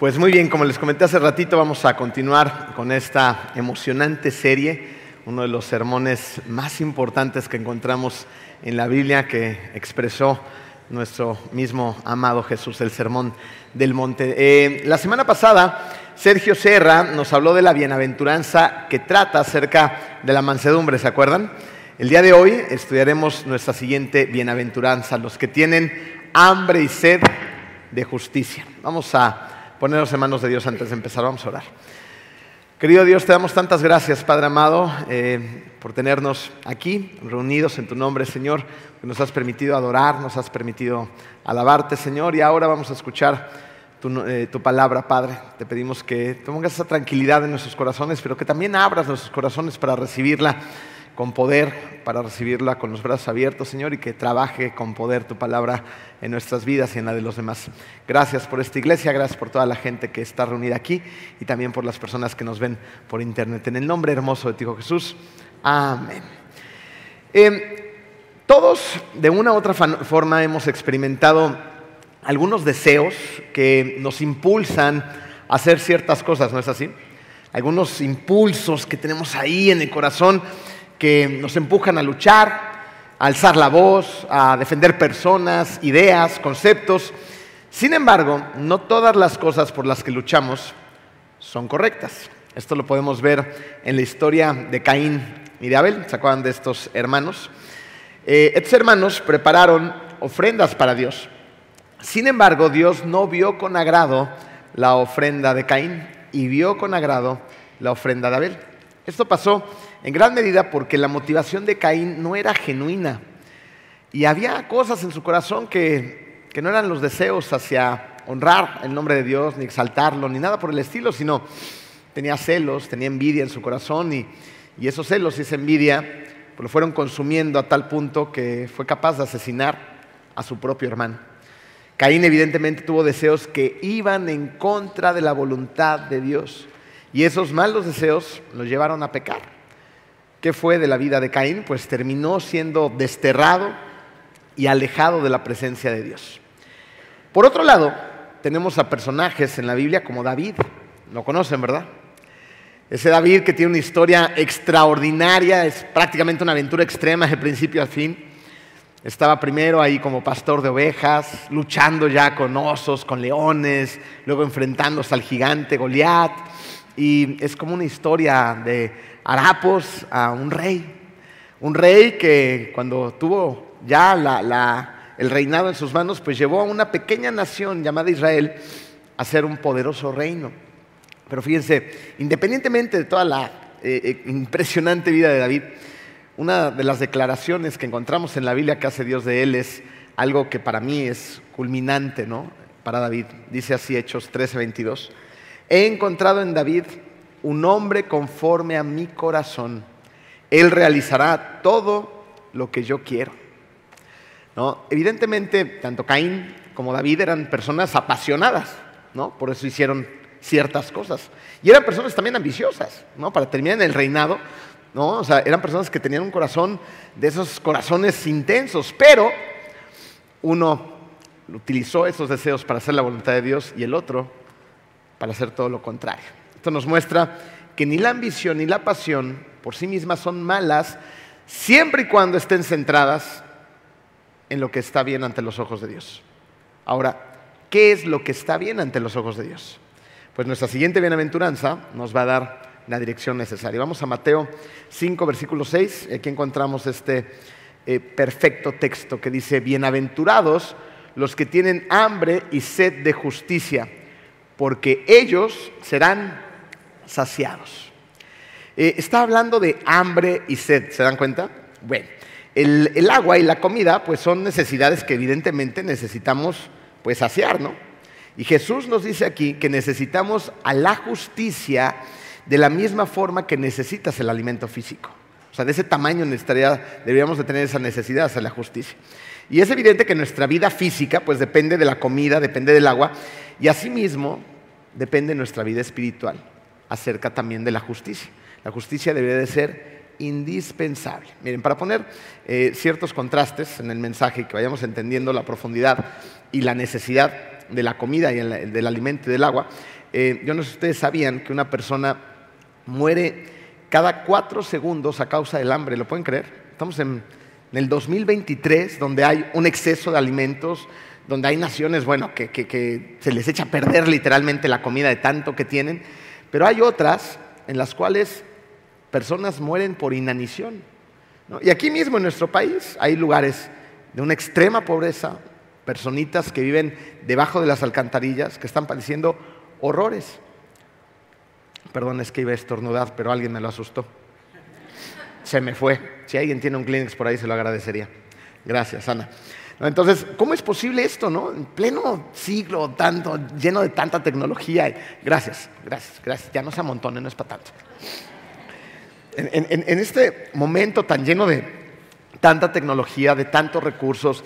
Pues muy bien, como les comenté hace ratito, vamos a continuar con esta emocionante serie, uno de los sermones más importantes que encontramos en la Biblia que expresó nuestro mismo amado Jesús, el sermón del monte. Eh, la semana pasada, Sergio Serra nos habló de la bienaventuranza que trata acerca de la mansedumbre, ¿se acuerdan? El día de hoy estudiaremos nuestra siguiente bienaventuranza, los que tienen hambre y sed de justicia. Vamos a ponernos en manos de Dios antes de empezar. Vamos a orar. Querido Dios, te damos tantas gracias, Padre amado, eh, por tenernos aquí, reunidos en tu nombre, Señor, que nos has permitido adorar, nos has permitido alabarte, Señor, y ahora vamos a escuchar tu, eh, palabra, Padre. Te pedimos que pongas esa tranquilidad en nuestros corazones, pero que también abras nuestros corazones para recibirla con poder para recibirla con los brazos abiertos, Señor, y que trabaje con poder tu palabra en nuestras vidas y en la de los demás. Gracias por esta iglesia, gracias por toda la gente que está reunida aquí y también por las personas que nos ven por internet. En el nombre hermoso de ti, Jesús. Amén. Em, todos, de una u otra forma, hemos experimentado algunos deseos que nos impulsan a hacer ciertas cosas, ¿no es así? Algunos impulsos que tenemos ahí en el corazón que nos empujan a luchar, a alzar la voz, a defender personas, ideas, conceptos. Sin embargo, no todas las cosas por las que luchamos son correctas. Esto lo podemos ver en la historia de Caín y de Abel. ¿Se acuerdan de estos hermanos? Eh, estos hermanos prepararon ofrendas para Dios. Sin embargo, Dios no vio con agrado la ofrenda de Caín y vio con agrado la ofrenda de Abel. Esto pasó en gran medida porque la motivación de Caín no era genuina. Y había cosas en su corazón que, no eran los deseos hacia honrar el nombre de Dios, ni exaltarlo, ni nada por el estilo, sino tenía celos, tenía envidia en su corazón y, esos celos y esa envidia pues, lo fueron consumiendo a tal punto que fue capaz de asesinar a su propio hermano. Caín evidentemente tuvo deseos que iban en contra de la voluntad de Dios y esos malos deseos lo llevaron a pecar. ¿Qué fue de la vida de Caín? Pues terminó siendo desterrado y alejado de la presencia de Dios. Por otro lado, tenemos a personajes en la Biblia como David. Lo conocen, ¿verdad? Ese David que tiene una historia extraordinaria, es prácticamente una aventura extrema de principio a fin. Estaba primero ahí como pastor de ovejas, luchando ya con osos, con leones, luego enfrentándose al gigante Goliat. Y es como una historia de harapos a un rey. Un rey que cuando tuvo ya el reinado en sus manos, pues llevó a una pequeña nación llamada Israel a ser un poderoso reino. Pero fíjense, independientemente de toda la eh, eh, impresionante vida de David, una de las declaraciones que encontramos en la Biblia que hace Dios de él es algo que para mí es culminante, ¿no? Para David. Dice así Hechos 13:22. He encontrado en David un hombre conforme a mi corazón. Él realizará todo lo que yo quiero. ¿No? Evidentemente, tanto Caín como David eran personas apasionadas, ¿no? por eso hicieron ciertas cosas. Y eran personas también ambiciosas, ¿no? para terminar en el reinado. ¿no? O sea, eran personas que tenían un corazón de esos corazones intensos, pero uno utilizó esos deseos para hacer la voluntad de Dios y el otro para hacer todo lo contrario. Esto nos muestra que ni la ambición ni la pasión por sí mismas son malas siempre y cuando estén centradas en lo que está bien ante los ojos de Dios. Ahora, ¿qué es lo que está bien ante los ojos de Dios? Pues nuestra siguiente bienaventuranza nos va a dar la dirección necesaria. Vamos a Mateo 5, versículo 6. Aquí encontramos este eh, perfecto texto que dice, bienaventurados los que tienen hambre y sed de justicia, porque ellos serán saciados. Eh, está hablando de hambre y sed, ¿se dan cuenta? Bueno, el, agua y la comida pues son necesidades que evidentemente necesitamos pues saciar, ¿no? Y Jesús nos dice aquí que necesitamos a la justicia de la misma forma que necesitas el alimento físico. O sea, de ese tamaño deberíamos de tener esa necesidad hacia la justicia. Y es evidente que nuestra vida física pues depende de la comida, depende del agua, y asimismo depende nuestra vida espiritual acerca también de la justicia. La justicia debería de ser indispensable. Miren, para poner eh, ciertos contrastes en el mensaje y que vayamos entendiendo la profundidad y la necesidad de la comida y del alimento y del agua, eh, yo no sé si ustedes sabían que una persona muere cada cuatro segundos a causa del hambre, ¿lo pueden creer? Estamos en, el 2023, donde hay un exceso de alimentos, donde hay naciones, bueno, que, se les echa a perder literalmente la comida de tanto que tienen, pero hay otras en las cuales personas mueren por inanición. Y aquí mismo en nuestro país hay lugares de una extrema pobreza, personitas que viven debajo de las alcantarillas, que están padeciendo horrores. Perdón, es que iba a estornudar, pero alguien me lo asustó. Se me fue. Si alguien tiene un Kleenex por ahí, se lo agradecería. Gracias, Ana. Entonces, ¿cómo es posible esto, no? En pleno siglo tanto, lleno de tanta tecnología. Gracias, gracias, gracias. Ya no se amontone, no es para tanto. En, este momento tan lleno de tanta tecnología, de tantos recursos,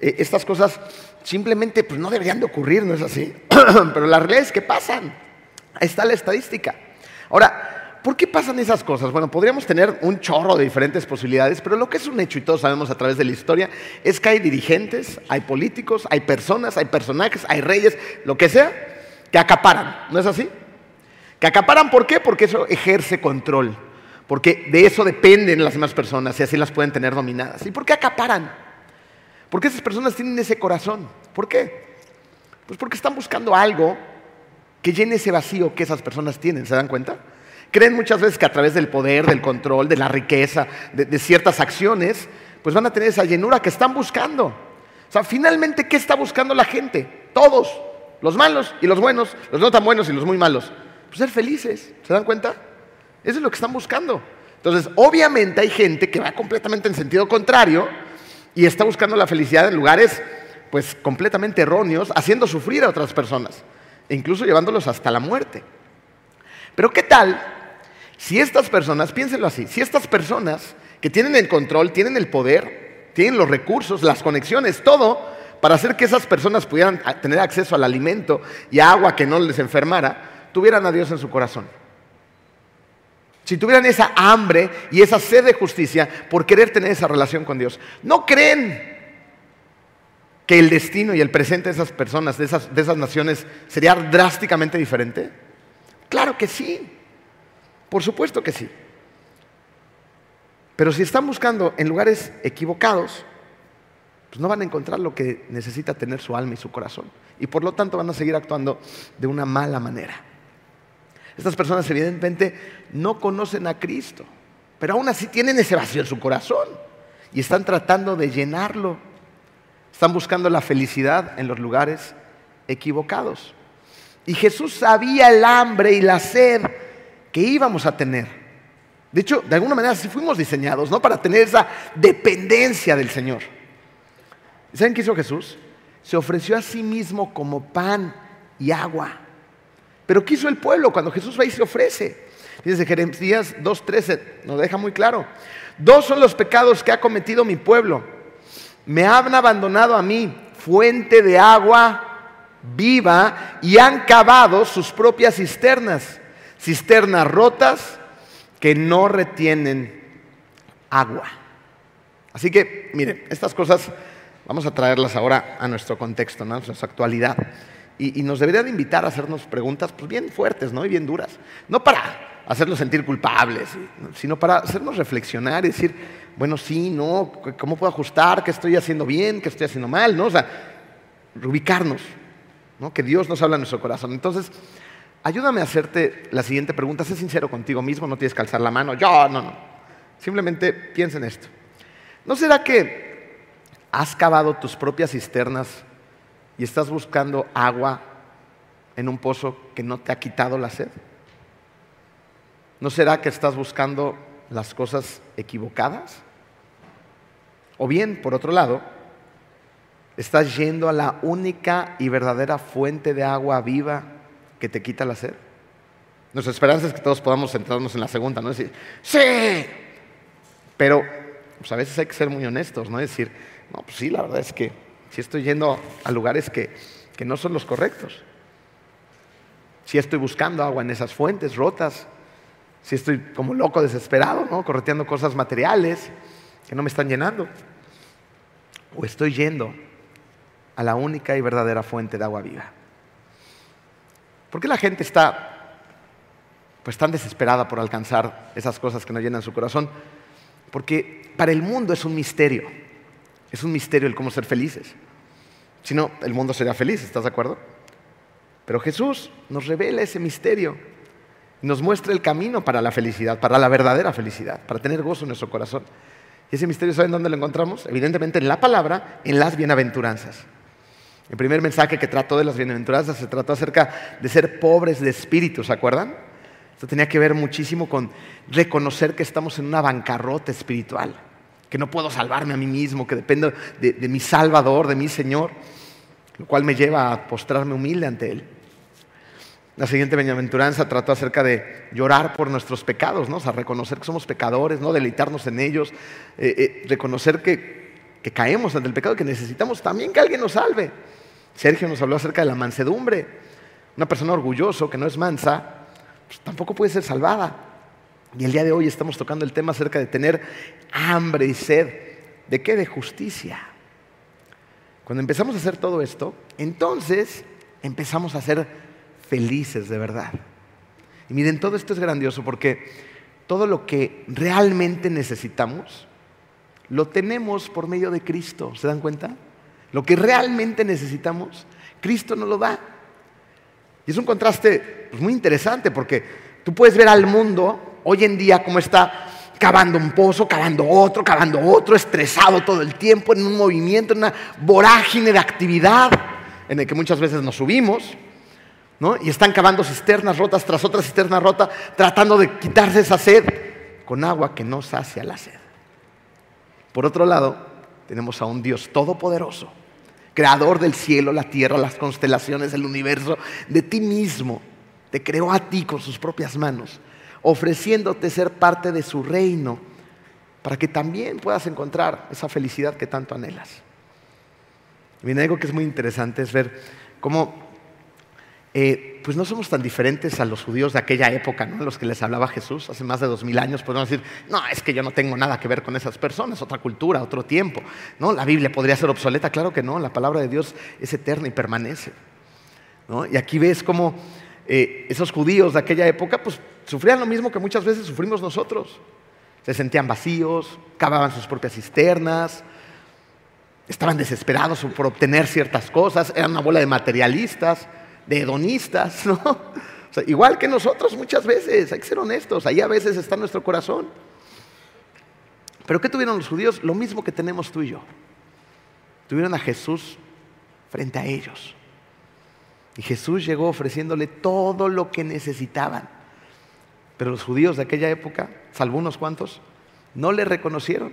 eh, estas cosas simplemente pues, no deberían de ocurrir, ¿no es así? Pero la realidad es que pasan. Ahí está la estadística. Ahora, ¿por qué pasan esas cosas? Bueno, podríamos tener un chorro de diferentes posibilidades, pero lo que es un hecho, y todos sabemos a través de la historia, es que hay dirigentes, hay políticos, hay personas, hay personajes, hay reyes, lo que sea, que acaparan. ¿No es así? Que acaparan, ¿por qué? Porque eso ejerce control. Porque de eso dependen las demás personas y así las pueden tener dominadas. ¿Y por qué acaparan? Porque esas personas tienen ese corazón. ¿Por qué? Pues porque están buscando algo que llene ese vacío que esas personas tienen, ¿se dan cuenta? Creen muchas veces que a través del poder, del control, de la riqueza, de, ciertas acciones, pues van a tener esa llenura que están buscando. O sea, finalmente, ¿qué está buscando la gente? Todos, los malos y los buenos, los no tan buenos y los muy malos. Pues ser felices, ¿se dan cuenta? Eso es lo que están buscando. Entonces, obviamente hay gente que va completamente en sentido contrario y está buscando la felicidad en lugares pues completamente erróneos, haciendo sufrir a otras personas e incluso llevándolos hasta la muerte. Pero ¿qué tal si estas personas, piénsenlo así, si estas personas que tienen el control, tienen el poder, tienen los recursos, las conexiones, todo, para hacer que esas personas pudieran tener acceso al alimento y agua que no les enfermara, tuvieran a Dios en su corazón? Si tuvieran esa hambre y esa sed de justicia por querer tener esa relación con Dios, ¿no creen que el destino y el presente de esas personas, de esas, de esas naciones, sería drásticamente diferente? Claro que sí, por supuesto que sí. Pero si están buscando en lugares equivocados, pues no van a encontrar lo que necesita tener su alma y su corazón. Y por lo tanto van a seguir actuando de una mala manera. Estas personas evidentemente no conocen a Cristo, pero aún así tienen ese vacío en su corazón y están tratando de llenarlo están buscando la felicidad en los lugares equivocados. Y Jesús sabía el hambre y la sed que íbamos a tener. De hecho, de alguna manera así fuimos diseñados, ¿no? Para tener esa dependencia del Señor. ¿Saben qué hizo Jesús? Se ofreció a sí mismo como pan y agua. Pero ¿qué hizo el pueblo cuando Jesús va y se ofrece? Dice Jeremías 2.13, nos deja muy claro. Dos son los pecados que ha cometido mi pueblo me han abandonado a mí, fuente de agua viva, y han cavado sus propias cisternas, cisternas rotas que no retienen agua. Así que, miren, estas cosas vamos a traerlas ahora a nuestro contexto, a nuestra actualidad. Y, nos debería de invitar a hacernos preguntas pues, bien fuertes ¿no? y bien duras. No para hacerlos sentir culpables, sino para hacernos reflexionar y decir, bueno, sí, no, ¿cómo puedo ajustar? ¿Qué estoy haciendo bien? ¿Qué estoy haciendo mal? ¿No? O sea, ubicarnos, ¿no? que Dios nos habla en nuestro corazón. Entonces, ayúdame a hacerte la siguiente pregunta. Sé sincero contigo mismo, no tienes que alzar la mano. Yo, no, no. Simplemente piensa en esto. ¿No será que has cavado tus propias cisternas y estás buscando agua en un pozo que no te ha quitado la sed? ¿No será que estás buscando las cosas equivocadas? O bien, por otro lado, estás yendo a la única y verdadera fuente de agua viva que te quita la sed. Nuestra esperanza es que todos podamos centrarnos en la segunda, ¿no? Decir, sí, pero pues, a veces hay que ser muy honestos, ¿no? Decir, no, pues sí, la verdad es que si estoy yendo a lugares que, que no son los correctos. Si estoy buscando agua en esas fuentes rotas, si estoy como loco, desesperado, ¿no? correteando cosas materiales que no me están llenando. O estoy yendo a la única y verdadera fuente de agua viva. ¿Por qué la gente está pues tan desesperada por alcanzar esas cosas que no llenan su corazón? Porque para el mundo es un misterio. Es un misterio el cómo ser felices. Si no, el mundo sería feliz, ¿estás de acuerdo? Pero Jesús nos revela ese misterio nos muestra el camino para la felicidad, para la verdadera felicidad, para tener gozo en nuestro corazón. Y ese misterio, ¿saben dónde lo encontramos? Evidentemente en la palabra, en las bienaventuranzas. El primer mensaje que trató de las bienaventuranzas se trató acerca de ser pobres de espíritu, ¿se acuerdan? Esto tenía que ver muchísimo con reconocer que estamos en una bancarrota espiritual, que no puedo salvarme a mí mismo, que dependo de, mi Salvador, de mi Señor, lo cual me lleva a postrarme humilde ante Él. La siguiente bienaventuranza trató acerca de llorar por nuestros pecados, ¿no? o sea, reconocer que somos pecadores, ¿no? deleitarnos en ellos, eh, eh, reconocer que, que caemos ante el pecado, que necesitamos también que alguien nos salve. Sergio nos habló acerca de la mansedumbre. Una persona orgulloso que no es mansa, pues tampoco puede ser salvada. Y el día de hoy estamos tocando el tema acerca de tener hambre y sed. ¿De qué? De justicia. Cuando empezamos a hacer todo esto, entonces empezamos a ser felices de verdad. Y miren, todo esto es grandioso porque todo lo que realmente necesitamos lo tenemos por medio de Cristo. ¿Se dan cuenta? Lo que realmente necesitamos, Cristo nos lo da. Y es un contraste pues, muy interesante porque tú puedes ver al mundo hoy en día como está cavando un pozo, cavando otro, cavando otro, estresado todo el tiempo, en un movimiento, en una vorágine de actividad en el que muchas veces nos subimos, y están cavando cisternas rotas tras otra cisterna rota, tratando de quitarse esa sed con agua que no sacia la sed. Por otro lado, tenemos a un Dios todopoderoso, creador del cielo, la tierra, las constelaciones, el universo, de ti mismo. Te creó a ti con sus propias manos, ofreciéndote ser parte de su reino, para que también puedas encontrar esa felicidad que tanto anhelas. Y algo que es muy interesante es ver cómo eh, pues no somos tan diferentes a los judíos de aquella época, ¿no? los que les hablaba Jesús hace más de dos mil años. Podemos decir, no, es que yo no tengo nada que ver con esas personas, otra cultura, otro tiempo. ¿no? La Biblia podría ser obsoleta, claro que no, la palabra de Dios es eterna y permanece. Y aquí ves cómo eh, esos judíos de aquella época pues, sufrían lo mismo que muchas veces sufrimos nosotros. Se sentían vacíos, cavaban sus propias cisternas, estaban desesperados por obtener ciertas cosas, eran una bola de materialistas de hedonistas, ¿no? igual que nosotros muchas veces, hay que ser honestos, ahí a veces está nuestro corazón. Pero ¿qué tuvieron los judíos? Lo mismo que tenemos tú y yo. Tuvieron a Jesús frente a ellos. Y Jesús llegó ofreciéndole todo lo que necesitaban. Pero los judíos de aquella época, salvo unos cuantos, no le reconocieron.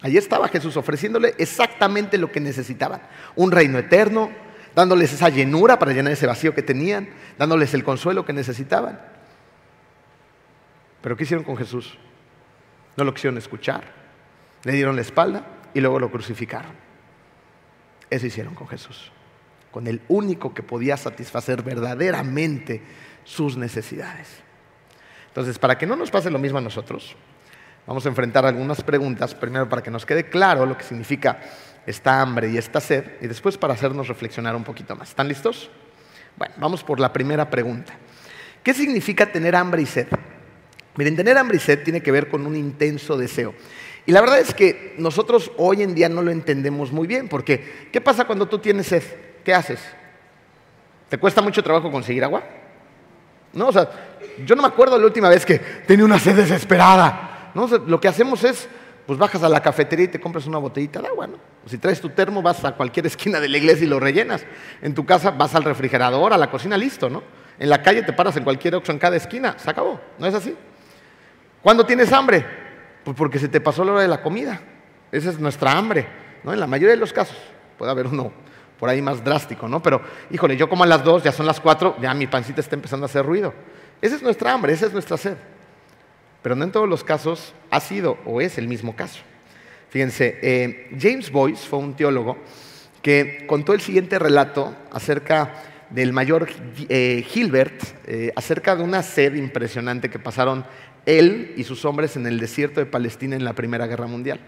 Allí estaba Jesús ofreciéndole exactamente lo que necesitaban. Un reino eterno, dándoles esa llenura para llenar ese vacío que tenían, dándoles el consuelo que necesitaban. Pero ¿qué hicieron con Jesús? No lo quisieron escuchar, le dieron la espalda y luego lo crucificaron. Eso hicieron con Jesús, con el único que podía satisfacer verdaderamente sus necesidades. Entonces, para que no nos pase lo mismo a nosotros, vamos a enfrentar algunas preguntas, primero para que nos quede claro lo que significa esta hambre y esta sed, y después para hacernos reflexionar un poquito más. ¿Están listos? Bueno, vamos por la primera pregunta. ¿Qué significa tener hambre y sed? Miren, tener hambre y sed tiene que ver con un intenso deseo. Y la verdad es que nosotros hoy en día no lo entendemos muy bien, porque ¿qué pasa cuando tú tienes sed? ¿Qué haces? ¿Te cuesta mucho trabajo conseguir agua? No, o sea, yo no me acuerdo la última vez que tenía una sed desesperada. ¿no? lo que hacemos es pues bajas a la cafetería y te compras una botellita de agua, ¿no? Si traes tu termo, vas a cualquier esquina de la iglesia y lo rellenas. En tu casa vas al refrigerador, a la cocina, listo, ¿no? En la calle te paras en cualquier oxo en cada esquina, se acabó, ¿no es así? ¿Cuándo tienes hambre? Pues porque se te pasó la hora de la comida. Esa es nuestra hambre, ¿no? En la mayoría de los casos. Puede haber uno por ahí más drástico, ¿no? Pero, híjole, yo como a las dos, ya son las cuatro, ya mi pancita está empezando a hacer ruido. Esa es nuestra hambre, esa es nuestra sed. Pero no en todos los casos ha sido o es el mismo caso. Fíjense, eh, James Boyce fue un teólogo que contó el siguiente relato acerca del mayor eh, Gilbert, eh, acerca de una sed impresionante que pasaron él y sus hombres en el desierto de Palestina en la Primera Guerra Mundial.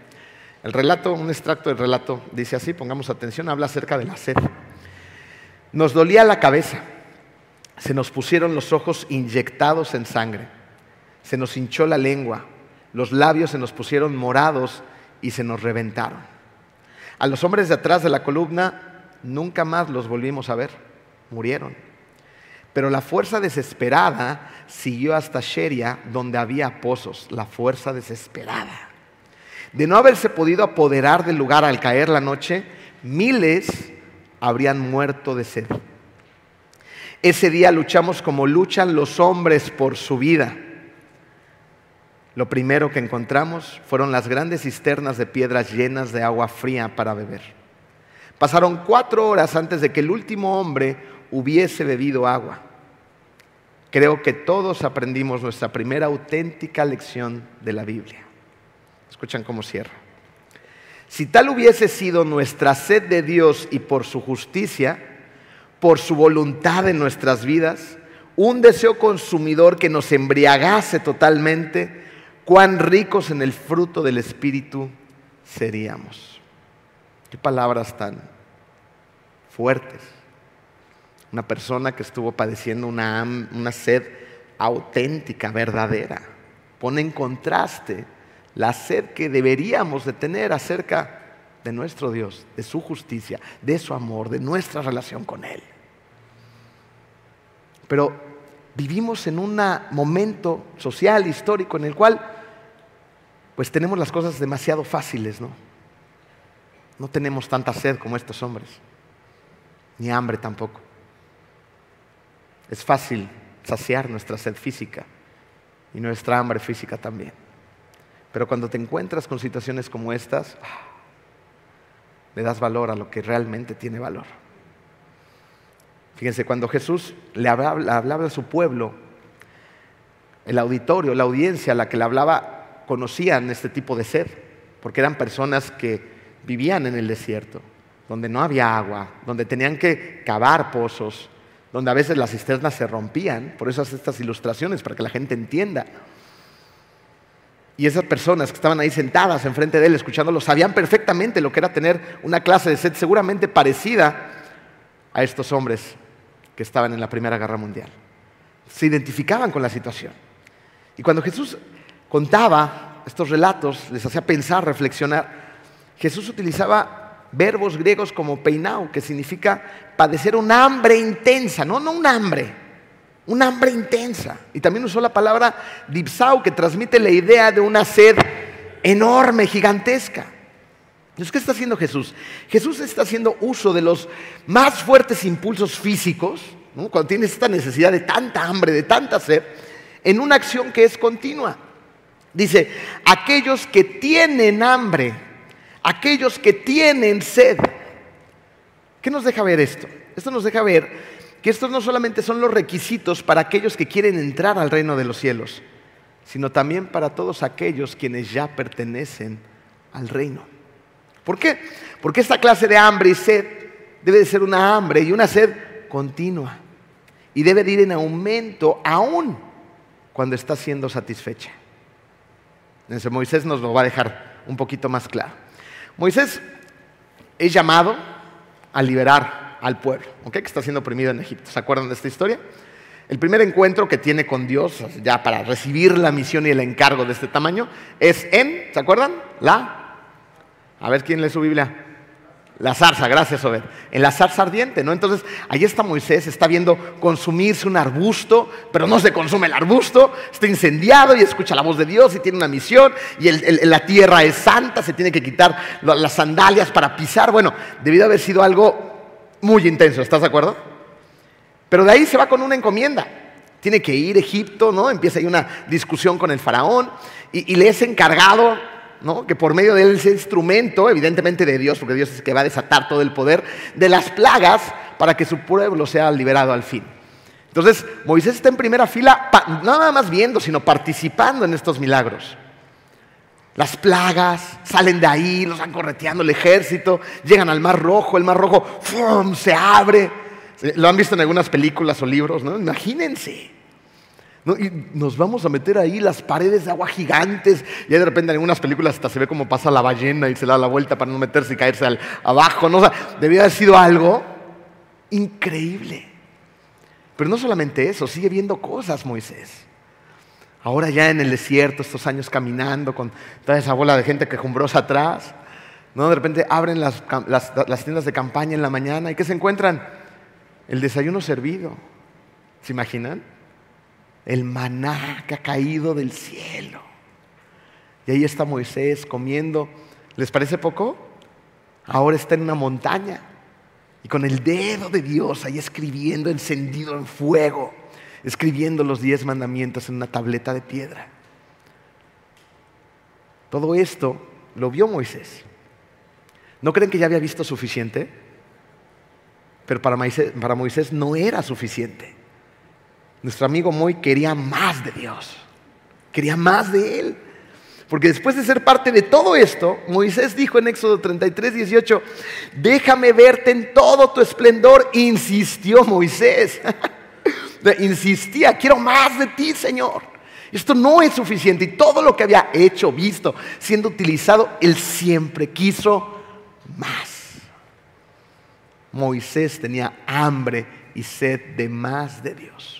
El relato, un extracto del relato, dice así, pongamos atención, habla acerca de la sed. Nos dolía la cabeza, se nos pusieron los ojos inyectados en sangre, se nos hinchó la lengua, los labios se nos pusieron morados y se nos reventaron. A los hombres de atrás de la columna nunca más los volvimos a ver, murieron. Pero la fuerza desesperada siguió hasta Sheria, donde había pozos, la fuerza desesperada. De no haberse podido apoderar del lugar al caer la noche, miles habrían muerto de sed. Ese día luchamos como luchan los hombres por su vida. Lo primero que encontramos fueron las grandes cisternas de piedras llenas de agua fría para beber. Pasaron cuatro horas antes de que el último hombre hubiese bebido agua. Creo que todos aprendimos nuestra primera auténtica lección de la Biblia. Escuchan cómo cierra. Si tal hubiese sido nuestra sed de Dios y por su justicia, por su voluntad en nuestras vidas, un deseo consumidor que nos embriagase totalmente, cuán ricos en el fruto del Espíritu seríamos. Qué palabras tan fuertes. Una persona que estuvo padeciendo una, una sed auténtica, verdadera, pone en contraste la sed que deberíamos de tener acerca de nuestro Dios, de su justicia, de su amor, de nuestra relación con Él. Pero vivimos en un momento social, histórico, en el cual pues tenemos las cosas demasiado fáciles, ¿no? No tenemos tanta sed como estos hombres, ni hambre tampoco. Es fácil saciar nuestra sed física y nuestra hambre física también. Pero cuando te encuentras con situaciones como estas, le das valor a lo que realmente tiene valor. Fíjense, cuando Jesús le hablaba, a su pueblo, el auditorio, la audiencia a la que le hablaba, conocían este tipo de sed, porque eran personas que vivían en el desierto, donde no había agua, donde tenían que cavar pozos, donde a veces las cisternas se rompían, por eso hace estas ilustraciones, para que la gente entienda. Y esas personas que estaban ahí sentadas enfrente de él, escuchándolo, sabían perfectamente lo que era tener una clase de sed seguramente parecida a estos hombres que estaban en la Primera Guerra Mundial. Se identificaban con la situación. Y cuando Jesús contaba estos relatos, les hacía pensar, reflexionar, Jesús utilizaba verbos griegos como peinao, que significa padecer un hambre intensa, no, no un hambre, un hambre intensa. Y también usó la palabra dipsau, que transmite la idea de una sed enorme, gigantesca. Entonces, ¿qué está haciendo Jesús? Jesús está haciendo uso de los más fuertes impulsos físicos, cuando tienes esta necesidad de tanta hambre, de tanta sed, en una acción que es continua. Dice, aquellos que tienen hambre, aquellos que tienen sed. ¿Qué nos deja ver esto? Esto nos deja ver que estos no solamente son los requisitos para aquellos que quieren entrar al reino de los cielos, sino también para todos aquellos quienes ya pertenecen al reino. ¿Por qué? Porque esta clase de hambre y sed debe de ser una hambre y una sed continua y debe de ir en aumento aún cuando está siendo satisfecha. Entonces Moisés nos lo va a dejar un poquito más claro. Moisés es llamado a liberar al pueblo, que está siendo oprimido en Egipto. ¿Se acuerdan de esta historia? El primer encuentro que tiene con Dios, ya para recibir la misión y el encargo de este tamaño, es en, ¿se acuerdan? La, a ver quién lee su Biblia. La zarza, gracias, Obed. En la zarza ardiente, ¿no? Entonces, ahí está Moisés, está viendo consumirse un arbusto, pero no se consume el arbusto, está incendiado y escucha la voz de Dios y tiene una misión y la tierra es santa, se tiene que quitar las sandalias para pisar. Bueno, debido a haber sido algo muy intenso, ¿estás de acuerdo? Pero de ahí se va con una encomienda. Tiene que ir a Egipto, ¿no? Empieza ahí una discusión con el faraón y, le es encargado, Que por medio de ese instrumento, evidentemente de Dios, porque Dios es el que va a desatar todo el poder, de las plagas para que su pueblo sea liberado al fin. Entonces, Moisés está en primera fila, nada más viendo, sino participando en estos milagros. Las plagas salen de ahí, los van correteando el ejército, llegan al Mar Rojo, el Mar Rojo se abre. Lo han visto en algunas películas o libros, ¿no? Imagínense. Y nos vamos a meter ahí las paredes de agua gigantes. Y de repente en algunas películas hasta se ve cómo pasa la ballena y se da la vuelta para no meterse y caerse al, abajo. ¿no? Debía haber sido algo increíble. Pero no solamente eso, sigue viendo cosas Moisés. Ahora ya en el desierto, estos años caminando con toda esa bola de gente quejumbrosa atrás. ¿no? De repente abren las, las tiendas de campaña en la mañana y ¿qué se encuentran? El desayuno servido. ¿Se imaginan? El maná que ha caído del cielo. Y ahí está Moisés comiendo. ¿Les parece poco? Ahora está en una montaña y con el dedo de Dios ahí escribiendo encendido en fuego, escribiendo los diez mandamientos en una tableta de piedra. Todo esto lo vio Moisés. ¿No creen que ya había visto suficiente? Pero para Moisés, no era suficiente. Nuestro amigo Moy quería más de Dios, quería más de Él. Porque después de ser parte de todo esto, Moisés dijo en Éxodo 33, 18, déjame verte en todo tu esplendor, insistió Moisés. Insistía, quiero más de ti, Señor. Esto no es suficiente. Y todo lo que había hecho, visto, siendo utilizado, él siempre quiso más. Moisés tenía hambre y sed de más de Dios.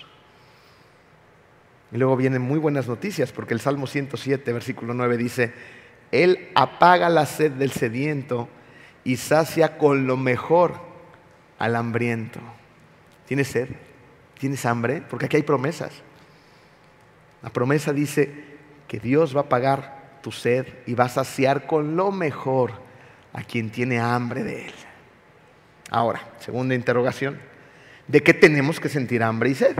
Y luego vienen muy buenas noticias, porque el Salmo 107, versículo 9 dice, Él apaga la sed del sediento y sacia con lo mejor al hambriento. ¿Tienes sed? ¿Tienes hambre? Porque aquí hay promesas. La promesa dice que Dios va a pagar tu sed y va a saciar con lo mejor a quien tiene hambre de Él. Ahora, segunda interrogación, ¿de qué tenemos que sentir hambre y sed?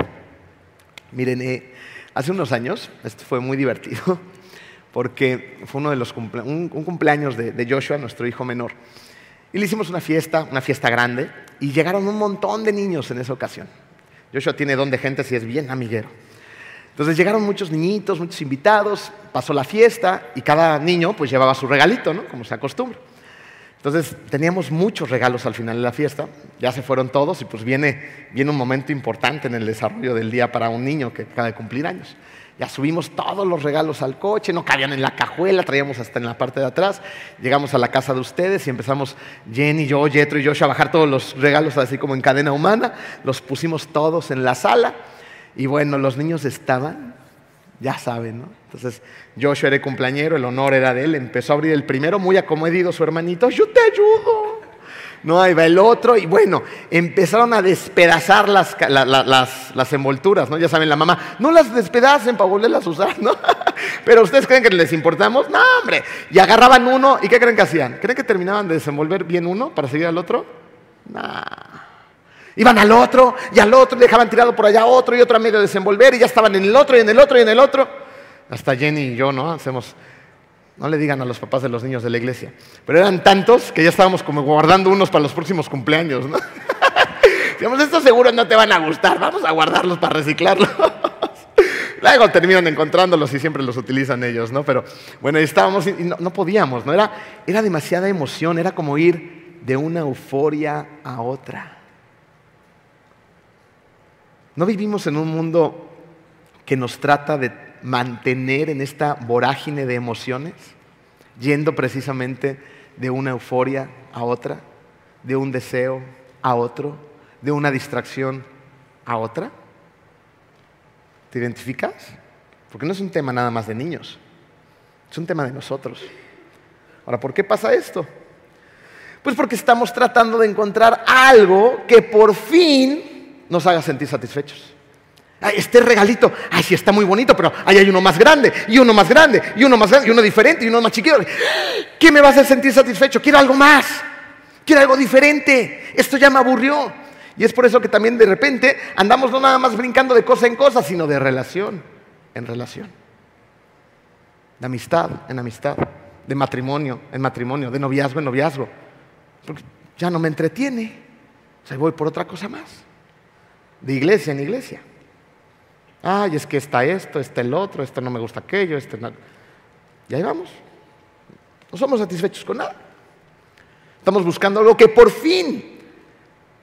Miren, eh, Hace unos años, esto fue muy divertido, porque fue uno de los un, cumpleaños de, Joshua, nuestro hijo menor. Y le hicimos una fiesta, una fiesta grande, y llegaron un montón de niños en esa ocasión. Joshua tiene don de gente si es bien amiguero. Entonces llegaron muchos niñitos, muchos invitados, pasó la fiesta y cada niño pues llevaba su regalito, ¿no? Como se acostumbra. Entonces teníamos muchos regalos al final de la fiesta, ya se fueron todos y pues viene, viene un momento importante en el desarrollo del día para un niño que acaba de cumplir años. Ya subimos todos los regalos al coche, no cabían en la cajuela, traíamos hasta en la parte de atrás. Llegamos a la casa de ustedes y empezamos Jenny, yo, Jetro y Josh a bajar todos los regalos así como en cadena humana. Los pusimos todos en la sala y bueno, los niños estaban ya saben, ¿no? Entonces, Joshua era el cumpleañero, el honor era de él, empezó a abrir el primero, muy acomedido su hermanito, yo te ayudo. No, ahí va el otro, y bueno, empezaron a despedazar las, las, envolturas, ¿no? Ya saben, la mamá, no las despedacen para volverlas a usar, ¿no? Pero ustedes creen que les importamos? No, hombre. Y agarraban uno, ¿y qué creen que hacían? ¿Creen que terminaban de desenvolver bien uno para seguir al otro? Nah. Iban al otro y al otro, y dejaban tirado por allá otro y otro a medio de desenvolver y ya estaban en el otro y en el otro y en el otro. Hasta Jenny y yo, ¿no? Hacemos, no le digan a los papás de los niños de la iglesia, pero eran tantos que ya estábamos como guardando unos para los próximos cumpleaños, ¿no? Digamos, estos seguros no te van a gustar, vamos a guardarlos para reciclarlos. Luego terminan encontrándolos y siempre los utilizan ellos, ¿no? Pero bueno, estábamos y no, no podíamos, ¿no? Era, era demasiada emoción, era como ir de una euforia a otra. ¿No vivimos en un mundo que nos trata de mantener en esta vorágine de emociones, yendo precisamente de una euforia a otra, de un deseo a otro, de una distracción a otra? ¿Te identificas? Porque no es un tema nada más de niños, es un tema de nosotros. Ahora, ¿por qué pasa esto? Pues porque estamos tratando de encontrar algo que por fin nos haga sentir satisfechos. Este regalito, ay, sí está muy bonito, pero ahí hay uno más grande, y uno más grande, y uno más grande, y uno diferente, y uno más chiquito. ¿Qué me va a hacer sentir satisfecho? Quiero algo más, quiero algo diferente. Esto ya me aburrió. Y es por eso que también de repente andamos no nada más brincando de cosa en cosa, sino de relación en relación. De amistad en amistad, de matrimonio en matrimonio, de noviazgo en noviazgo. Porque ya no me entretiene. O sea, voy por otra cosa más de iglesia en iglesia. Ay, es que está esto, está el otro, esto no me gusta aquello, este no. Y ahí vamos. No somos satisfechos con nada. Estamos buscando algo que por fin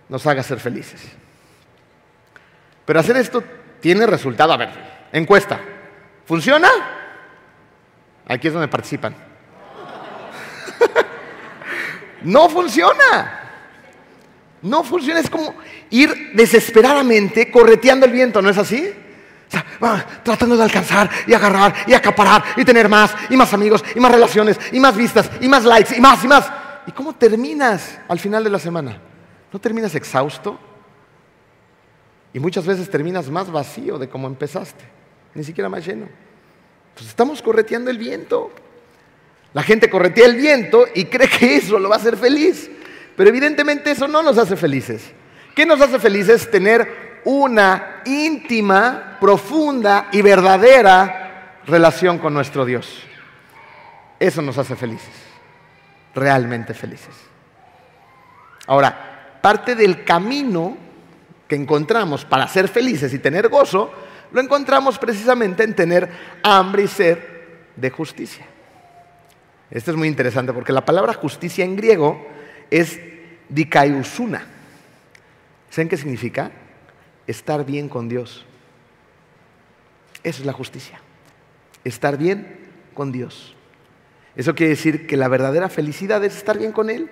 nos haga ser felices. Pero hacer esto tiene resultado. A ver, Encuesta. ¿Funciona? Aquí es donde participan. no funciona. No funciona. Es como ir desesperadamente correteando el viento, ¿no es así? Tratando de alcanzar y agarrar y acaparar y tener más y más amigos y más relaciones y más vistas y más likes y más y más. ¿Y cómo terminas al final de la semana? ¿No terminas exhausto? Y muchas veces terminas más vacío de como empezaste, ni siquiera más lleno. Pues estamos correteando el viento. La gente corretea el viento y cree que eso lo va a hacer feliz. Pero evidentemente eso no nos hace felices. ¿Qué nos hace felices? Tener una íntima, profunda y verdadera relación con nuestro Dios. Eso nos hace felices, realmente felices. Ahora, parte del camino que encontramos para ser felices y tener gozo, lo encontramos precisamente en tener hambre y sed de justicia. Esto es muy interesante porque la palabra justicia en griego es dikaiosuna. ¿Saben qué significa? Estar bien con Dios. Eso es la justicia. Estar bien con Dios. Eso quiere decir que la verdadera felicidad es estar bien con Él.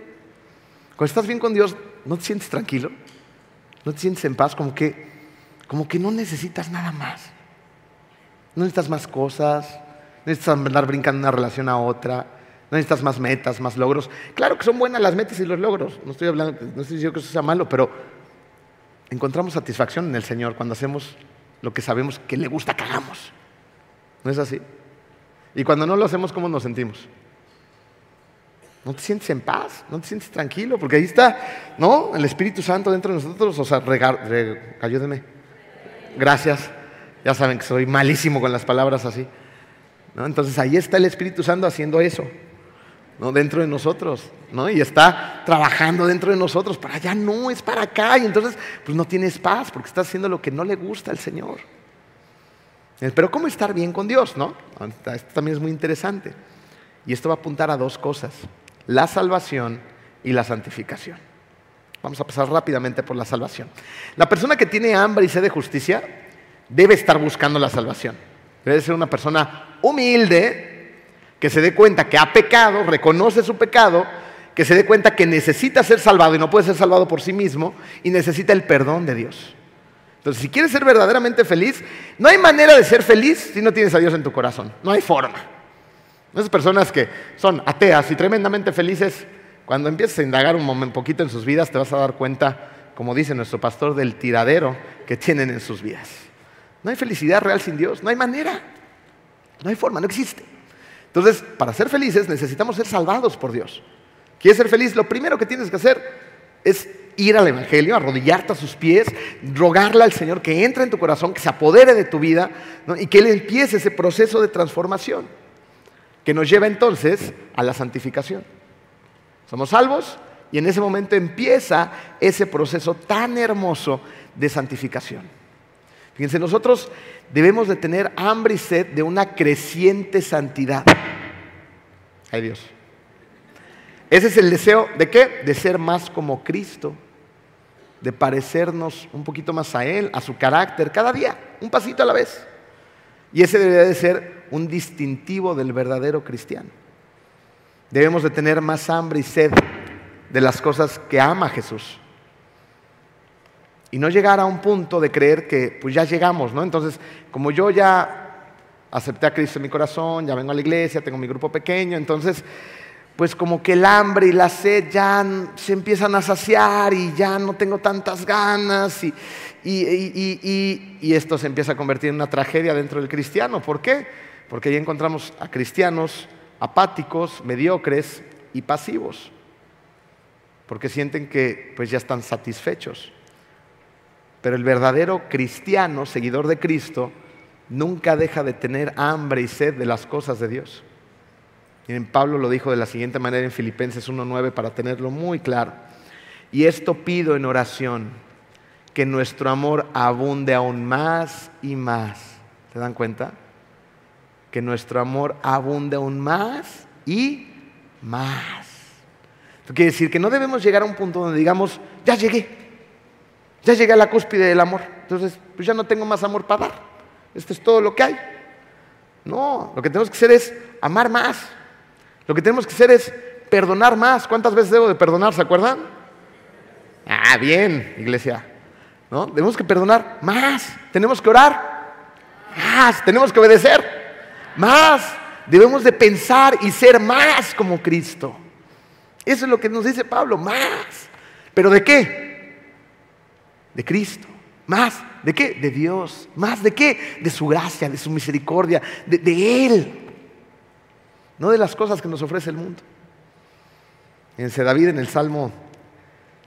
Cuando estás bien con Dios, ¿no te sientes tranquilo? ¿No te sientes en paz? Como que, como que no necesitas nada más. No necesitas más cosas, no necesitas andar brincando de una relación a otra, no necesitas más metas, más logros. Claro que son buenas las metas y los logros, no estoy, hablando, no estoy diciendo que eso sea malo, pero encontramos satisfacción en el Señor cuando hacemos lo que sabemos que le gusta que hagamos. ¿No es así? Y cuando no lo hacemos, ¿cómo nos sentimos? ¿No te sientes en paz? ¿No te sientes tranquilo? Porque ahí está, ¿no? El Espíritu Santo dentro de nosotros. O sea, ayúdeme. Gracias. Ya saben que soy malísimo con las palabras así. ¿no? Entonces ahí está el Espíritu Santo haciendo eso. ¿No? dentro de nosotros, ¿no? Y está trabajando dentro de nosotros, para allá no, es para acá, y entonces pues no tienes paz porque estás haciendo lo que no le gusta al Señor. Pero ¿cómo estar bien con Dios, no? Esto también es muy interesante. Y esto va a apuntar a dos cosas la salvación y la santificación. Vamos a pasar rápidamente por la salvación. La persona que tiene hambre y sed de justicia debe estar buscando la salvación. Debe ser una persona humilde, que se dé cuenta que ha pecado, reconoce su pecado, que se dé cuenta que necesita ser salvado y no puede ser salvado por sí mismo y necesita el perdón de Dios. Entonces, si quieres ser verdaderamente feliz, no hay manera de ser feliz si no tienes a Dios en tu corazón. No hay forma. Esas personas que son ateas y tremendamente felices, cuando empieces a indagar un poquito en sus vidas, te vas a dar cuenta, como dice nuestro pastor, del tiradero que tienen en sus vidas. No hay felicidad real sin Dios, no hay manera, no hay forma, no existe. Entonces, para ser felices necesitamos ser salvados por Dios. ¿Quieres ser feliz? Lo primero que tienes que hacer es ir al Evangelio, arrodillarte a sus pies, rogarle al Señor que entre en tu corazón, que se apodere de tu vida y que Él empiece ese proceso de transformación que nos lleva entonces a la santificación. Somos salvos y en ese momento empieza ese proceso tan hermoso de santificación. Fíjense, nosotros debemos de tener hambre y sed de una creciente santidad. Ay Dios. Ese es el deseo de qué? De ser más como Cristo, de parecernos un poquito más a Él, a su carácter, cada día, un pasito a la vez. Y ese debería de ser un distintivo del verdadero cristiano. Debemos de tener más hambre y sed de las cosas que ama Jesús. Y no llegar a un punto de creer que pues ya llegamos, ¿no? Entonces, como yo ya acepté a Cristo en mi corazón, ya vengo a la iglesia, tengo mi grupo pequeño, entonces pues como que el hambre y la sed ya se empiezan a saciar y ya no tengo tantas ganas y, y, esto se empieza a convertir en una tragedia dentro del cristiano. ¿Por qué? Porque ahí encontramos a cristianos apáticos, mediocres y pasivos, porque sienten que pues ya están satisfechos. Pero el verdadero cristiano, seguidor de Cristo, nunca deja de tener hambre y sed de las cosas de Dios. Miren, Pablo lo dijo de la siguiente manera en Filipenses 1.9 para tenerlo muy claro. Y esto pido en oración, que nuestro amor abunde aún más y más. ¿Se dan cuenta? Que nuestro amor abunde aún más y más. Esto quiere decir que no debemos llegar a un punto donde digamos, ya llegué, ya llegué a la cúspide del amor, entonces pues ya no tengo más amor para dar. Esto es todo lo que hay. No, lo que tenemos que hacer es amar más. Lo que tenemos que hacer es perdonar más. ¿Cuántas veces debo de perdonar? ¿Se acuerdan? Ah, bien, iglesia. ¿No? Tenemos que perdonar más. Tenemos que orar más. Tenemos que obedecer más. Debemos de pensar y ser más como Cristo. Eso es lo que nos dice Pablo, más. ¿Pero de qué? De Cristo. Más. ¿De qué? De Dios. ¿Más de qué? De su gracia, de su misericordia, de, Él. No de las cosas que nos ofrece el mundo. Fíjense, David en el Salmo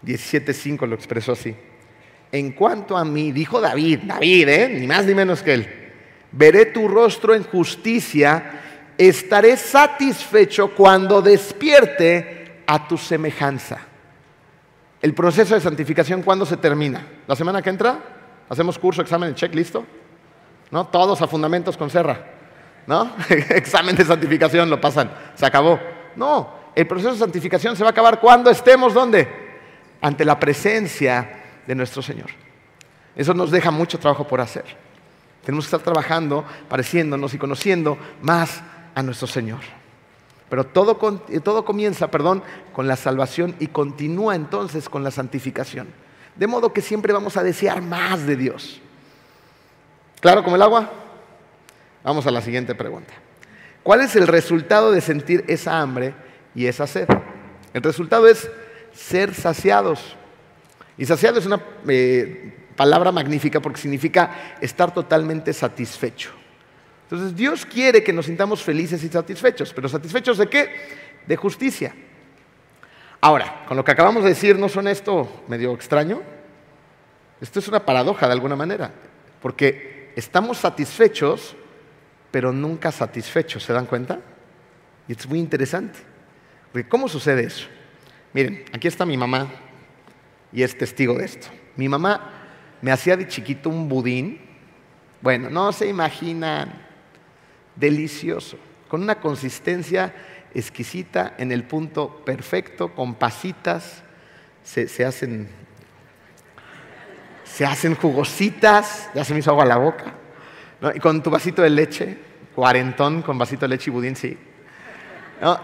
17.5 lo expresó así. En cuanto a mí, dijo David, David, ¿eh? ni más ni menos que él, veré tu rostro en justicia, estaré satisfecho cuando despierte a tu semejanza. El proceso de santificación, ¿cuándo se termina? ¿La semana que entra? ¿Hacemos curso, examen, check, listo? ¿No? Todos a fundamentos con Serra. ¿No? examen de santificación lo pasan, se acabó. No, el proceso de santificación se va a acabar cuando estemos, ¿dónde? Ante la presencia de nuestro Señor. Eso nos deja mucho trabajo por hacer. Tenemos que estar trabajando, pareciéndonos y conociendo más a nuestro Señor. Pero todo, todo comienza, perdón, con la salvación y continúa entonces con la santificación. De modo que siempre vamos a desear más de Dios. ¿Claro como el agua? Vamos a la siguiente pregunta. ¿Cuál es el resultado de sentir esa hambre y esa sed? El resultado es ser saciados. Y saciado es una eh, palabra magnífica porque significa estar totalmente satisfecho. Entonces Dios quiere que nos sintamos felices y satisfechos, pero satisfechos de qué? De justicia. Ahora, con lo que acabamos de decir, ¿no suena esto medio extraño? Esto es una paradoja de alguna manera, porque estamos satisfechos, pero nunca satisfechos, ¿se dan cuenta? Y es muy interesante. Porque ¿cómo sucede eso? Miren, aquí está mi mamá, y es testigo de esto. Mi mamá me hacía de chiquito un budín, bueno, no se imaginan, delicioso, con una consistencia exquisita en el punto perfecto, con pasitas, se, hacen se hacen jugositas, ya se me hizo agua la boca, y con tu vasito de leche, cuarentón con vasito de leche y budín, sí.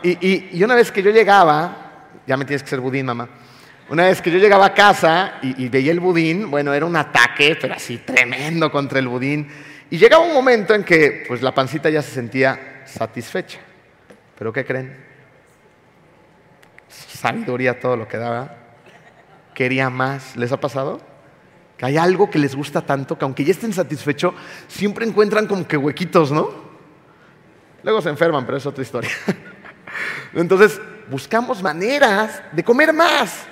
Y, y, una vez que yo llegaba, ya me tienes que ser budín, mamá, una vez que yo llegaba a casa y, veía el budín, bueno, era un ataque, pero así tremendo contra el budín. Y llegaba un momento en que pues la pancita ya se sentía satisfecha. ¿Pero qué creen? Sabiduría todo lo que daba. Quería más. ¿Les ha pasado? Que hay algo que les gusta tanto que aunque ya estén satisfechos, siempre encuentran como que huequitos, ¿no? Luego se enferman, pero es otra historia. Entonces, buscamos maneras de comer más.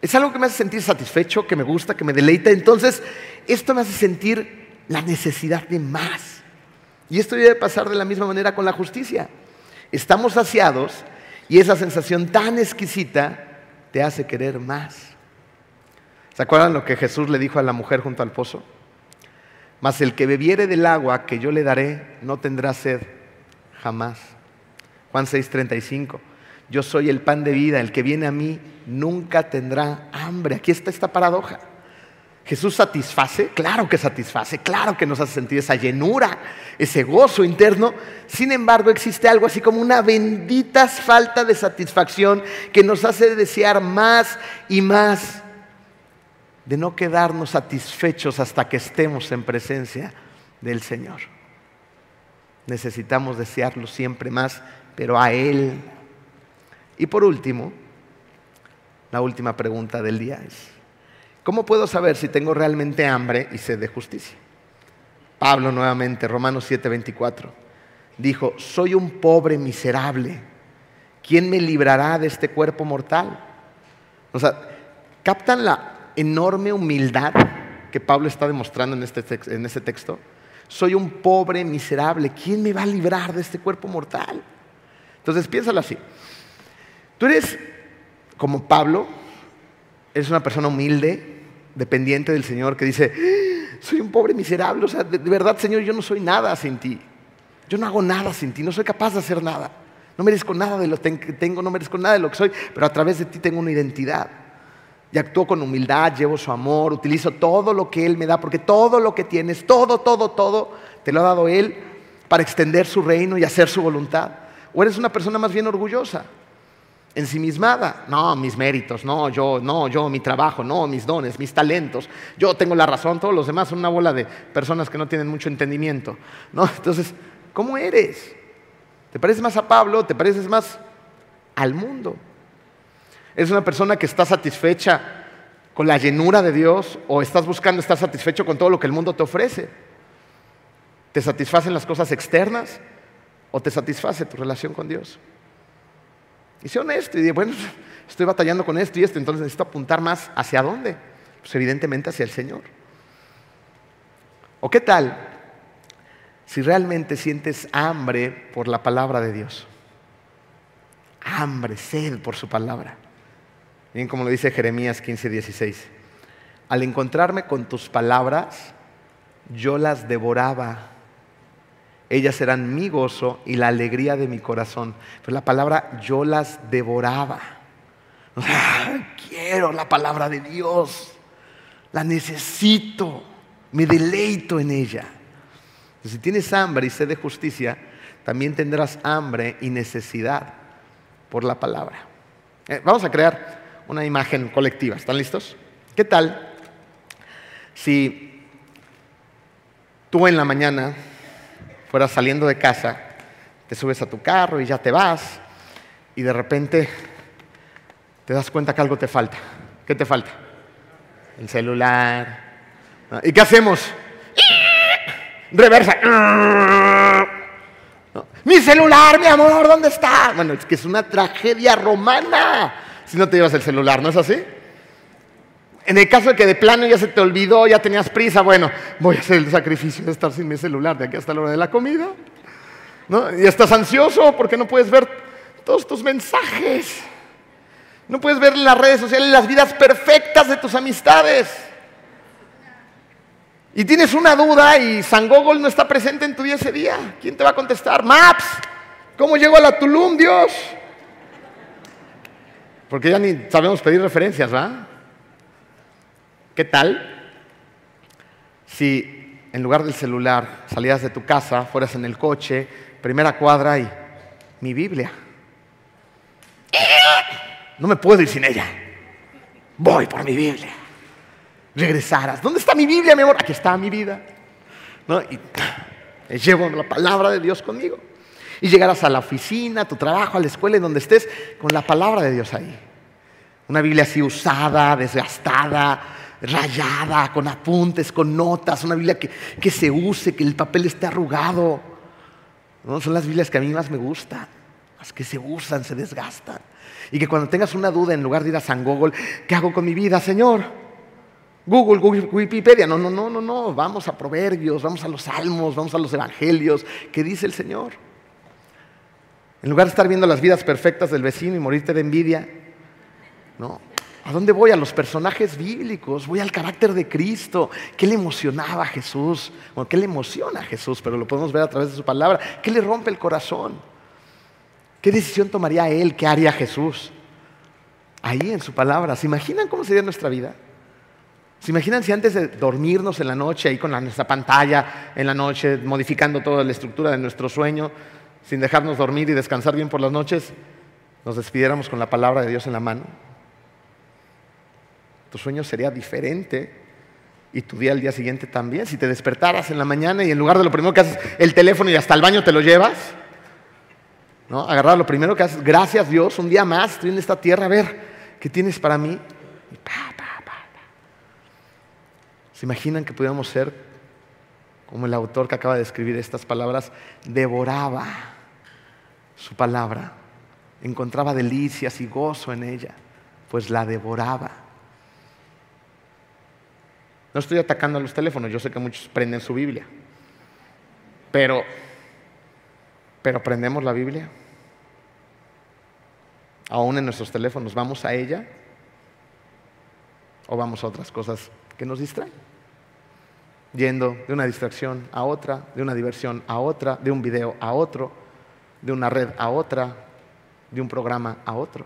Es algo que me hace sentir satisfecho, que me gusta, que me deleita. Entonces, esto me hace sentir la necesidad de más. Y esto debe pasar de la misma manera con la justicia. Estamos saciados y esa sensación tan exquisita te hace querer más. ¿Se acuerdan lo que Jesús le dijo a la mujer junto al pozo? Mas el que bebiere del agua que yo le daré no tendrá sed jamás. Juan 6:35. Yo soy el pan de vida, el que viene a mí nunca tendrá hambre. Aquí está esta paradoja. Jesús satisface, claro que satisface, claro que nos hace sentir esa llenura, ese gozo interno. Sin embargo, existe algo así como una bendita falta de satisfacción que nos hace desear más y más, de no quedarnos satisfechos hasta que estemos en presencia del Señor. Necesitamos desearlo siempre más, pero a Él y por último, la última pregunta del día es, ¿cómo puedo saber si tengo realmente hambre y sed de justicia? Pablo nuevamente, Romanos 7:24, dijo, soy un pobre miserable, ¿quién me librará de este cuerpo mortal? O sea, ¿captan la enorme humildad que Pablo está demostrando en este, en este texto? Soy un pobre miserable, ¿quién me va a librar de este cuerpo mortal? Entonces piénsalo así. Tú eres como Pablo, eres una persona humilde, dependiente del Señor, que dice, soy un pobre miserable, o sea, de, verdad, Señor, yo no soy nada sin ti. Yo no hago nada sin ti, no soy capaz de hacer nada. No merezco nada de lo que tengo, no merezco nada de lo que soy, pero a través de ti tengo una identidad. Y actúo con humildad, llevo su amor, utilizo todo lo que Él me da, porque todo lo que tienes, todo, todo, todo, ¿Te lo ha dado Él para extender su reino y hacer su voluntad? ¿O eres una persona más bien orgullosa? Ensimismada. No, mis méritos, no, yo, no, yo, mi trabajo, no, mis dones, mis talentos. Yo tengo la razón, todos los demás son una bola de personas que no tienen mucho entendimiento. ¿no? Entonces, ¿cómo eres? ¿Te pareces más a Pablo? ¿Te pareces más al mundo? ¿Eres una persona que está satisfecha con la llenura de Dios o estás buscando estar satisfecho con todo lo que el mundo te ofrece? ¿Te satisfacen las cosas externas o te satisface tu relación con Dios? Y sé honesto y dije, bueno, estoy batallando con esto y esto, entonces necesito apuntar más hacia dónde. Pues evidentemente hacia el Señor. ¿O qué tal si realmente sientes hambre por la palabra de Dios? Hambre, sed por su palabra. Bien como lo dice Jeremías 15, 16. Al encontrarme con tus palabras, yo las devoraba ellas eran mi gozo y la alegría de mi corazón. Pero la palabra yo las devoraba. quiero la palabra de Dios. La necesito. Me deleito en ella. Si tienes hambre y sed de justicia, también tendrás hambre y necesidad por la palabra. Eh, vamos a crear una imagen colectiva. ¿Están listos? ¿Qué tal si tú en la mañana fueras saliendo de casa, te subes a tu carro y ya te vas, y de repente te das cuenta que algo te falta. ¿Qué te falta? El celular. ¿Y qué hacemos? Reversa. Mi celular, mi amor, ¿dónde está? Bueno, es que es una tragedia romana si no te llevas el celular, ¿no es así? En el caso de que de plano ya se te olvidó, ya tenías prisa, bueno, voy a hacer el sacrificio de estar sin mi celular de aquí hasta la hora de la comida. Y estás ansioso porque no puedes ver todos tus mensajes. No puedes ver las redes sociales las vidas perfectas de tus amistades. Y tienes una duda y San Gogol no está presente en tu día ese día. ¿Quién te va a contestar? Maps. ¿Cómo llego a la Tulum, Dios? Porque ya ni sabemos pedir referencias, ¿va? ¿Qué tal si en lugar del celular salías de tu casa, fueras en el coche, primera cuadra y mi Biblia? No me puedo ir sin ella. Voy por mi Biblia. Regresaras. ¿Dónde está mi Biblia, mi amor? Aquí está mi vida. Y llevo la palabra de Dios conmigo. Y llegarás a la oficina, a tu trabajo, a la escuela, en donde estés, con la palabra de Dios ahí. Una Biblia así usada, desgastada, rayada, con apuntes, con notas, una Biblia que, se use, que el papel esté arrugado. ¿No? Son las Biblias que a mí más me gustan, las que se usan, se desgastan. Y que cuando tengas una duda, en lugar de ir a San Google, ¿qué hago con mi vida, Señor? Google, Google, Wikipedia. No, no, no, no, no. Vamos a Proverbios, vamos a los Salmos, vamos a los Evangelios. ¿Qué dice el Señor? En lugar de estar viendo las vidas perfectas del vecino y morirte de envidia, no, ¿A dónde voy? A los personajes bíblicos, voy al carácter de Cristo. ¿Qué le emocionaba a Jesús? ¿qué le emociona a Jesús? Pero lo podemos ver a través de su palabra. ¿Qué le rompe el corazón? ¿Qué decisión tomaría él? ¿Qué haría Jesús? Ahí en su palabra. ¿Se imaginan cómo sería nuestra vida? ¿Se imaginan si antes de dormirnos en la noche, ahí con nuestra pantalla en la noche, modificando toda la estructura de nuestro sueño, sin dejarnos dormir y descansar bien por las noches, nos despidiéramos con la palabra de Dios en la mano? Tu sueño sería diferente y tu día al día siguiente también. Si te despertaras en la mañana y en lugar de lo primero que haces, el teléfono y hasta el baño te lo llevas, ¿no? Agarrar lo primero que haces, gracias Dios, un día más estoy en esta tierra, a ver, ¿qué tienes para mí? ¿Se imaginan que pudiéramos ser como el autor que acaba de escribir estas palabras? Devoraba su palabra, encontraba delicias y gozo en ella, pues la devoraba. No estoy atacando a los teléfonos, yo sé que muchos prenden su Biblia. Pero, pero prendemos la Biblia. Aún en nuestros teléfonos, ¿vamos a ella? ¿O vamos a otras cosas que nos distraen? Yendo de una distracción a otra, de una diversión a otra, de un video a otro, de una red a otra, de un programa a otro.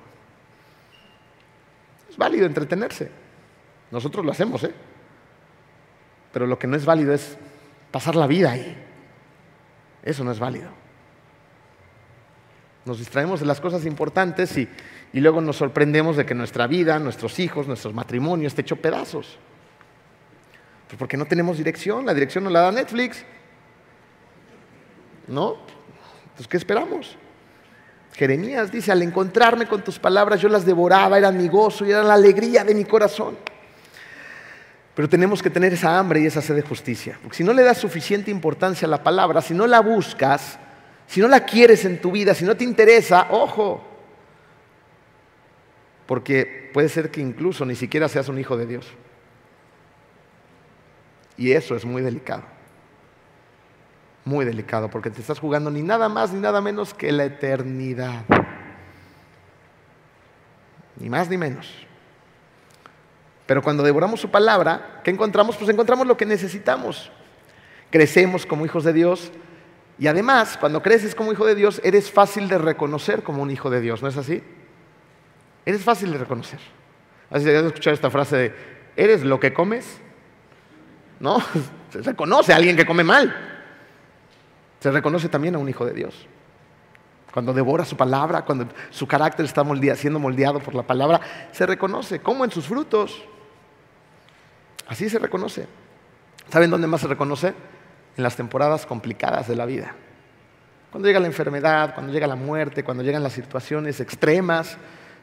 Es válido entretenerse. Nosotros lo hacemos, ¿eh? Pero lo que no es válido es pasar la vida ahí. Eso no es válido. Nos distraemos de las cosas importantes y, y luego nos sorprendemos de que nuestra vida, nuestros hijos, nuestros matrimonios esté hecho pedazos. Pues porque no tenemos dirección, la dirección nos la da Netflix. ¿No? Entonces, ¿qué esperamos? Jeremías dice, al encontrarme con tus palabras yo las devoraba, eran mi gozo y eran la alegría de mi corazón. Pero tenemos que tener esa hambre y esa sed de justicia. Porque si no le das suficiente importancia a la palabra, si no la buscas, si no la quieres en tu vida, si no te interesa, ojo. Porque puede ser que incluso ni siquiera seas un hijo de Dios. Y eso es muy delicado. Muy delicado, porque te estás jugando ni nada más ni nada menos que la eternidad. Ni más ni menos. Pero cuando devoramos su palabra, ¿qué encontramos? Pues encontramos lo que necesitamos. Crecemos como hijos de Dios y además, cuando creces como hijo de Dios, eres fácil de reconocer como un hijo de Dios, ¿no es así? Eres fácil de reconocer. Así que escuchar esta frase de, ¿eres lo que comes? ¿No? Se reconoce a alguien que come mal. Se reconoce también a un hijo de Dios. Cuando devora su palabra, cuando su carácter está siendo moldeado por la palabra, se reconoce, como en sus frutos. Así se reconoce. ¿Saben dónde más se reconoce? En las temporadas complicadas de la vida. Cuando llega la enfermedad, cuando llega la muerte, cuando llegan las situaciones extremas,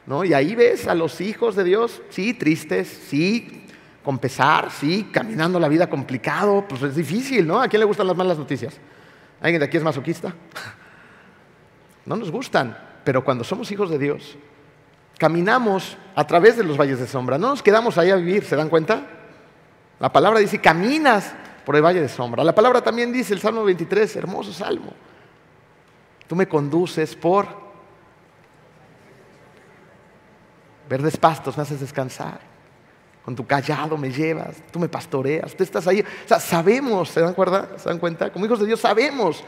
¿no? Y ahí ves a los hijos de Dios, sí, tristes, sí, con pesar, sí, caminando la vida complicado, pues es difícil, ¿no? ¿A quién le gustan las malas noticias? ¿Alguien de aquí es masoquista? No nos gustan, pero cuando somos hijos de Dios, caminamos a través de los valles de sombra, no nos quedamos ahí a vivir, ¿se dan cuenta? La palabra dice, caminas por el valle de sombra. La palabra también dice, el Salmo 23, hermoso salmo. Tú me conduces por verdes pastos, me haces descansar. Con tu callado me llevas, tú me pastoreas, tú estás ahí. O sea, sabemos, ¿se dan, cuenta? ¿se dan cuenta? Como hijos de Dios sabemos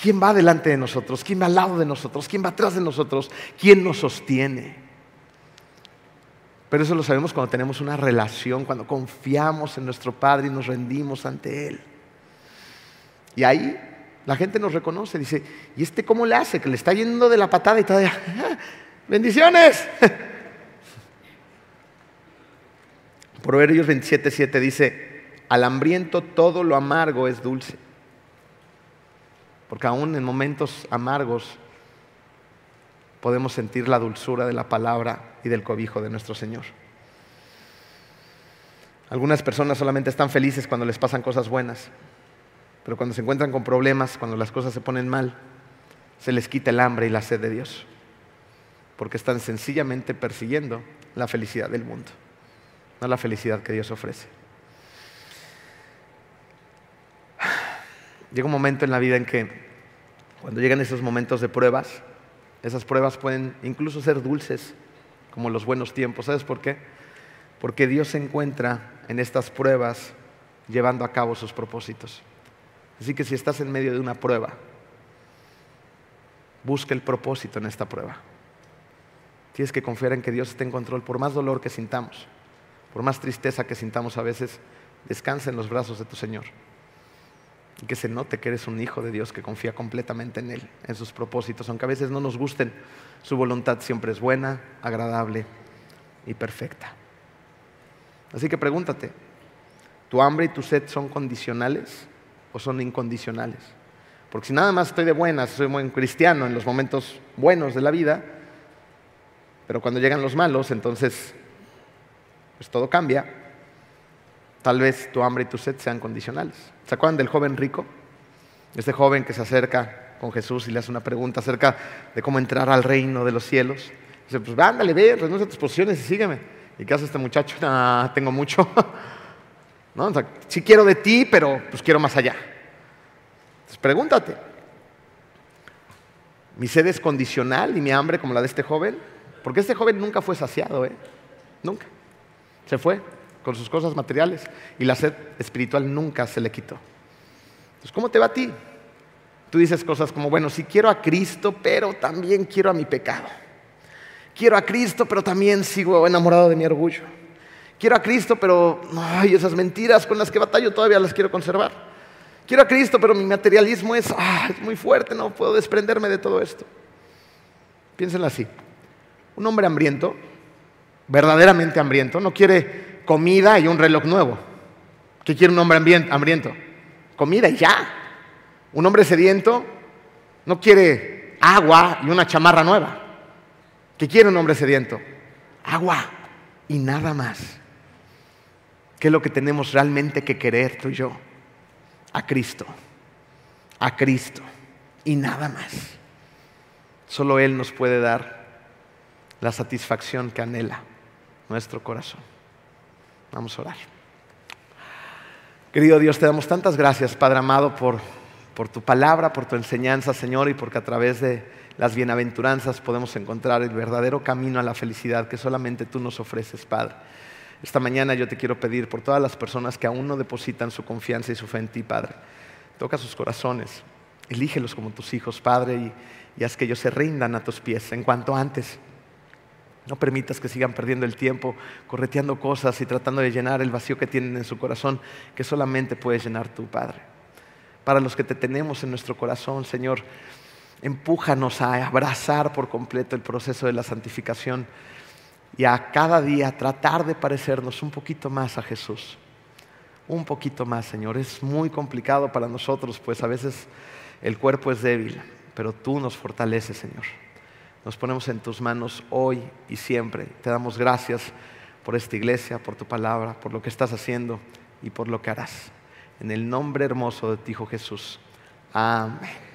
quién va delante de nosotros, quién va al lado de nosotros, quién va atrás de nosotros, quién nos sostiene. Pero eso lo sabemos cuando tenemos una relación, cuando confiamos en nuestro Padre y nos rendimos ante Él. Y ahí la gente nos reconoce, dice, ¿y este cómo le hace? Que le está yendo de la patada y todavía, bendiciones. Proverbios 27.7 dice, al hambriento todo lo amargo es dulce. Porque aún en momentos amargos podemos sentir la dulzura de la palabra y del cobijo de nuestro Señor. Algunas personas solamente están felices cuando les pasan cosas buenas, pero cuando se encuentran con problemas, cuando las cosas se ponen mal, se les quita el hambre y la sed de Dios, porque están sencillamente persiguiendo la felicidad del mundo, no la felicidad que Dios ofrece. Llega un momento en la vida en que cuando llegan esos momentos de pruebas, esas pruebas pueden incluso ser dulces, como los buenos tiempos. ¿Sabes por qué? Porque Dios se encuentra en estas pruebas llevando a cabo sus propósitos. Así que si estás en medio de una prueba, busca el propósito en esta prueba. Tienes que confiar en que Dios está en control, por más dolor que sintamos, por más tristeza que sintamos a veces, descansa en los brazos de tu Señor. Que se note que eres un hijo de Dios que confía completamente en Él, en sus propósitos, aunque a veces no nos gusten su voluntad siempre es buena, agradable y perfecta. Así que pregúntate, ¿tu hambre y tu sed son condicionales o son incondicionales? Porque si nada más estoy de buenas, soy buen cristiano en los momentos buenos de la vida, pero cuando llegan los malos, entonces pues todo cambia. Tal vez tu hambre y tu sed sean condicionales. ¿Se acuerdan del joven rico? Este joven que se acerca con Jesús y le hace una pregunta acerca de cómo entrar al reino de los cielos. Dice, pues ándale, ve, renuncia a tus posiciones y sígueme. ¿Y qué hace este muchacho? Ah, tengo mucho. ¿No? sí quiero de ti, pero pues quiero más allá. Entonces pregúntate, ¿mi sed es condicional y mi hambre como la de este joven? Porque este joven nunca fue saciado, ¿eh? Nunca. Se fue con sus cosas materiales y la sed espiritual nunca se le quitó. Entonces, ¿cómo te va a ti? Tú dices cosas como, bueno, sí quiero a Cristo, pero también quiero a mi pecado. Quiero a Cristo, pero también sigo enamorado de mi orgullo. Quiero a Cristo, pero ay, esas mentiras con las que batallo todavía las quiero conservar. Quiero a Cristo, pero mi materialismo es, ah, es muy fuerte, no puedo desprenderme de todo esto. Piénsenlo así. Un hombre hambriento, verdaderamente hambriento, no quiere comida y un reloj nuevo. ¿Qué quiere un hombre hambriento? Comida y ya. Un hombre sediento no quiere agua y una chamarra nueva. ¿Qué quiere un hombre sediento? Agua y nada más. ¿Qué es lo que tenemos realmente que querer tú y yo? A Cristo. A Cristo. Y nada más. Solo Él nos puede dar la satisfacción que anhela nuestro corazón. Vamos a orar. Querido Dios, te damos tantas gracias, Padre amado, por, por tu palabra, por tu enseñanza, Señor, y porque a través de las bienaventuranzas podemos encontrar el verdadero camino a la felicidad que solamente tú nos ofreces, Padre. Esta mañana yo te quiero pedir por todas las personas que aún no depositan su confianza y su fe en ti, Padre. Toca sus corazones, elígelos como tus hijos, Padre, y, y haz que ellos se rindan a tus pies en cuanto antes. No permitas que sigan perdiendo el tiempo correteando cosas y tratando de llenar el vacío que tienen en su corazón, que solamente puedes llenar tú, Padre. Para los que te tenemos en nuestro corazón, Señor, empújanos a abrazar por completo el proceso de la santificación y a cada día tratar de parecernos un poquito más a Jesús. Un poquito más, Señor. Es muy complicado para nosotros, pues a veces el cuerpo es débil, pero tú nos fortaleces, Señor. Nos ponemos en tus manos hoy y siempre. Te damos gracias por esta iglesia, por tu palabra, por lo que estás haciendo y por lo que harás. En el nombre hermoso de ti, Hijo Jesús. Amén.